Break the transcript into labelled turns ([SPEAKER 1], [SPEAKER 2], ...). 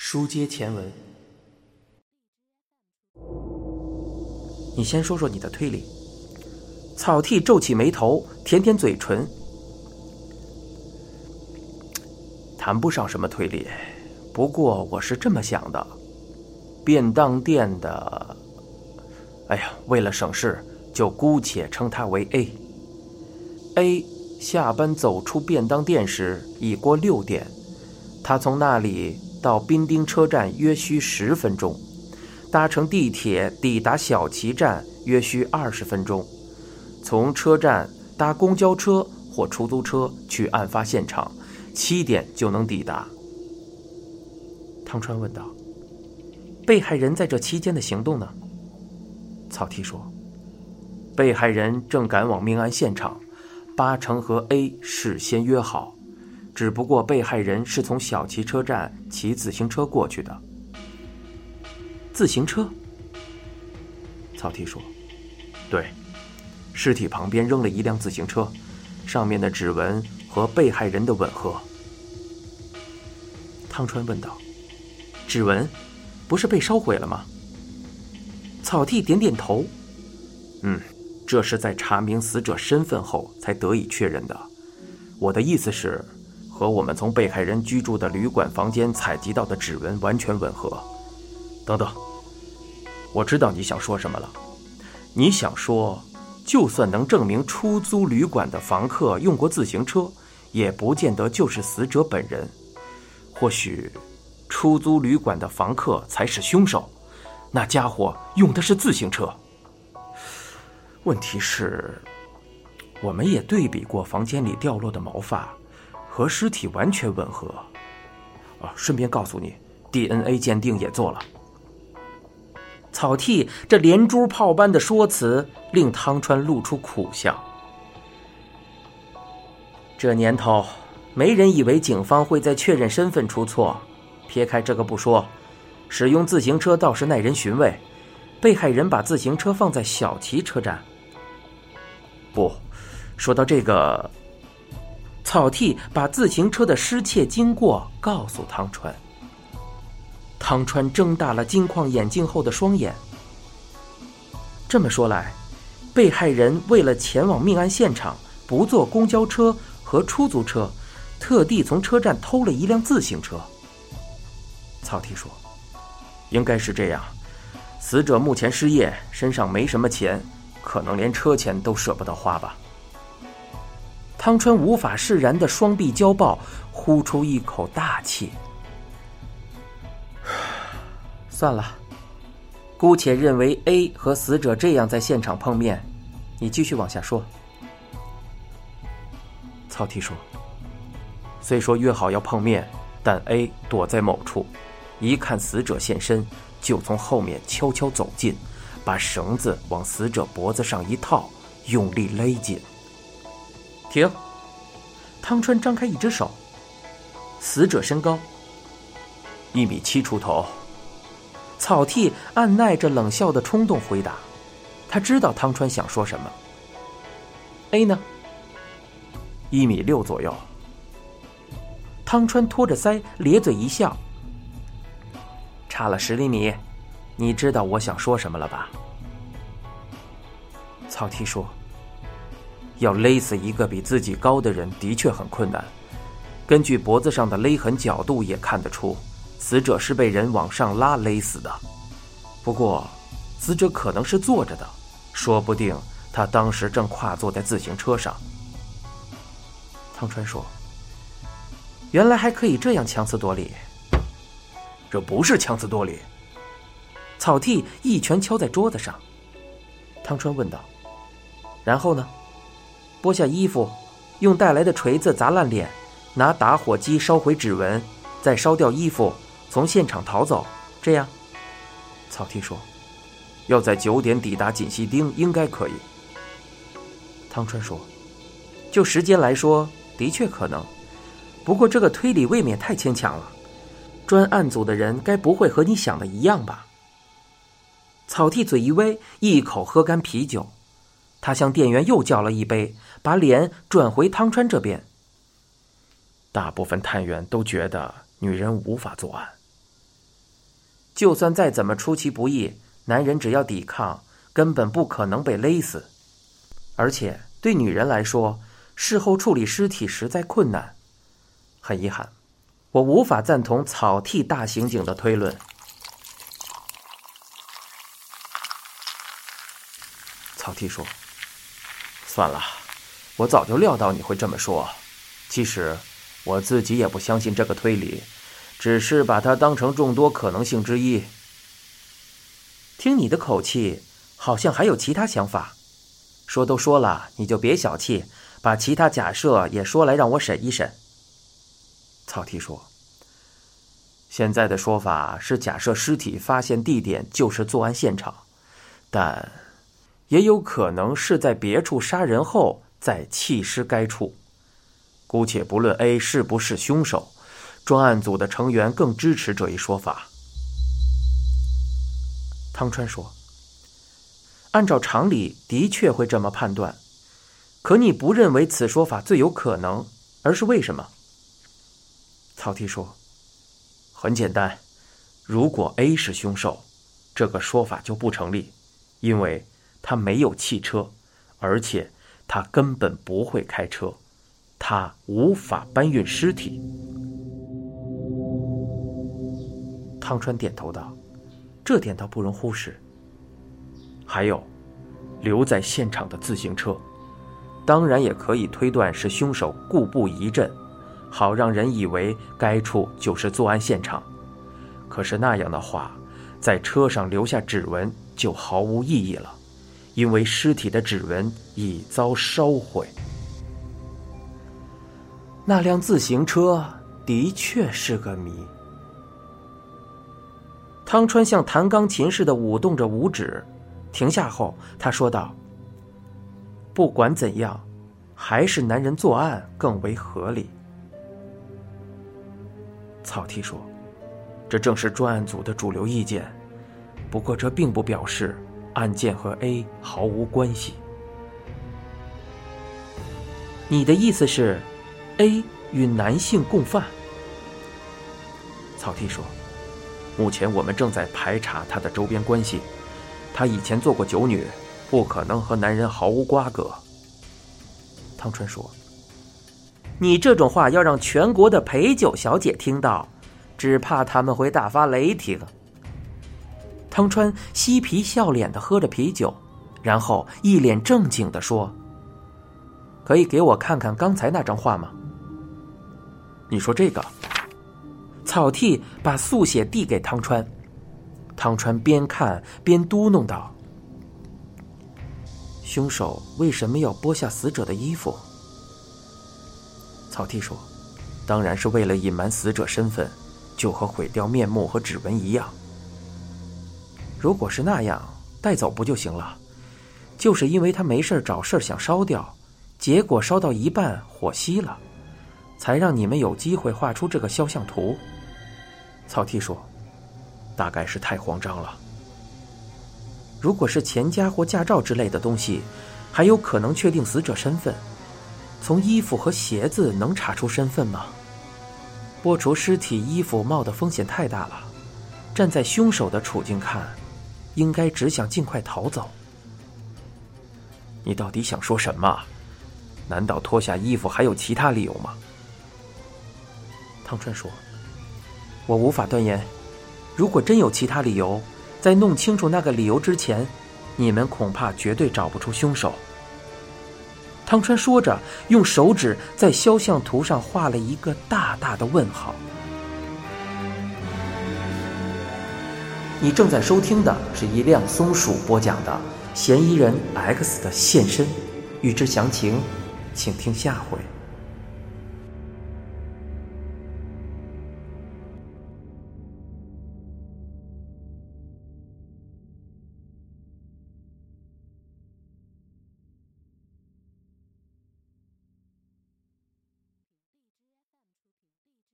[SPEAKER 1] 书接前文，你先说说你的推理。草剃皱起眉头，舔舔嘴唇，谈不上什么推理。不过我是这么想的：便当店的，哎呀，为了省事，就姑且称他为 A。A 下班走出便当店时已过六点，他从那里到滨丁车站约需十分钟，搭乘地铁抵达小旗站约需二十分钟。从车站搭公交车或出租车去案发现场，七点就能抵达。汤川问道：“被害人在这期间的行动呢？”草剃说：“被害人正赶往命案现场，八成和 A 事先约好，只不过被害人是从小旗车站骑自行车过去的。”自行车？草剃说：“对。”尸体旁边扔了一辆自行车，上面的指纹和被害人的吻合。汤川问道：“指纹不是被烧毁了吗？”草剃点点头：“嗯，这是在查明死者身份后才得以确认的。我的意思是，和我们从被害人居住的旅馆房间采集到的指纹完全吻合。等等，我知道你想说什么了。你想说？”就算能证明出租旅馆的房客用过自行车，也不见得就是死者本人。或许，出租旅馆的房客才是凶手。那家伙用的是自行车。问题是，我们也对比过房间里掉落的毛发，和尸体完全吻合。啊，顺便告诉你，DNA 鉴定也做了。草剃这连珠炮般的说辞，令汤川露出苦笑。这年头，没人以为警方会在确认身份出错。撇开这个不说，使用自行车倒是耐人寻味。被害人把自行车放在小旗车站。不，说到这个，草剃把自行车的失窃经过告诉汤川。汤川睁大了金框眼镜后的双眼。这么说来，被害人为了前往命案现场，不坐公交车和出租车，特地从车站偷了一辆自行车。草剃说：“应该是这样。死者目前失业，身上没什么钱，可能连车钱都舍不得花吧。”汤川无法释然的双臂交抱，呼出一口大气。算了，姑且认为 A 和死者这样在现场碰面。你继续往下说。曹提说：“虽说约好要碰面，但 A 躲在某处，一看死者现身，就从后面悄悄走近，把绳子往死者脖子上一套，用力勒紧。”停。汤川张开一只手。死者身高一米七出头。草剃按耐着冷笑的冲动回答：“他知道汤川想说什么。”A 呢？一米六左右。汤川托着腮，咧嘴一笑：“差了十厘米，你知道我想说什么了吧？”草剃说：“要勒死一个比自己高的人，的确很困难。根据脖子上的勒痕角度，也看得出。”死者是被人往上拉勒死的，不过，死者可能是坐着的，说不定他当时正跨坐在自行车上。汤川说：“原来还可以这样强词夺理。”这不是强词夺理。草剃一拳敲在桌子上。汤川问道：“然后呢？剥下衣服，用带来的锤子砸烂脸，拿打火机烧毁指纹，再烧掉衣服。”从现场逃走，这样，草剃说：“要在九点抵达锦溪町，应该可以。”汤川说：“就时间来说，的确可能，不过这个推理未免太牵强了。专案组的人该不会和你想的一样吧？”草剃嘴一微，一口喝干啤酒，他向店员又叫了一杯，把脸转回汤川这边。大部分探员都觉得女人无法作案。就算再怎么出其不意，男人只要抵抗，根本不可能被勒死。而且对女人来说，事后处理尸体实在困难。很遗憾，我无法赞同草剃大刑警的推论。草剃说：“算了，我早就料到你会这么说。其实我自己也不相信这个推理。”只是把它当成众多可能性之一。听你的口气，好像还有其他想法。说都说了，你就别小气，把其他假设也说来让我审一审。草剃说：“现在的说法是假设尸体发现地点就是作案现场，但也有可能是在别处杀人后再弃尸该处。姑且不论 A 是不是凶手。”专案组的成员更支持这一说法。汤川说：“按照常理，的确会这么判断，可你不认为此说法最有可能，而是为什么？”草剃说：“很简单，如果 A 是凶手，这个说法就不成立，因为他没有汽车，而且他根本不会开车，他无法搬运尸体。”汤川点头道：“这点倒不容忽视。还有，留在现场的自行车，当然也可以推断是凶手故布疑阵，好让人以为该处就是作案现场。可是那样的话，在车上留下指纹就毫无意义了，因为尸体的指纹已遭烧毁。那辆自行车的确是个谜。”汤川像弹钢琴似的舞动着五指，停下后，他说道：“不管怎样，还是男人作案更为合理。”草剃说：“这正是专案组的主流意见，不过这并不表示案件和 A 毫无关系。”你的意思是，A 与男性共犯？草剃说。目前我们正在排查他的周边关系，他以前做过酒女，不可能和男人毫无瓜葛。汤川说：“你这种话要让全国的陪酒小姐听到，只怕他们会大发雷霆。”汤川嬉皮笑脸的喝着啤酒，然后一脸正经的说：“可以给我看看刚才那张画吗？”你说这个？草剃把速写递给汤川，汤川边看边嘟哝道：“凶手为什么要剥下死者的衣服？”草剃说：“当然是为了隐瞒死者身份，就和毁掉面目和指纹一样。如果是那样，带走不就行了？就是因为他没事找事想烧掉，结果烧到一半火熄了，才让你们有机会画出这个肖像图。”草剃说：“大概是太慌张了。如果是钱夹或驾照之类的东西，还有可能确定死者身份。从衣服和鞋子能查出身份吗？剥除尸体衣服冒的风险太大了。站在凶手的处境看，应该只想尽快逃走。你到底想说什么？难道脱下衣服还有其他理由吗？”汤川说。我无法断言，如果真有其他理由，在弄清楚那个理由之前，你们恐怕绝对找不出凶手。汤川说着，用手指在肖像图上画了一个大大的问号。你正在收听的是一辆松鼠播讲的《嫌疑人 X 的现身》，欲知详情，请听下回。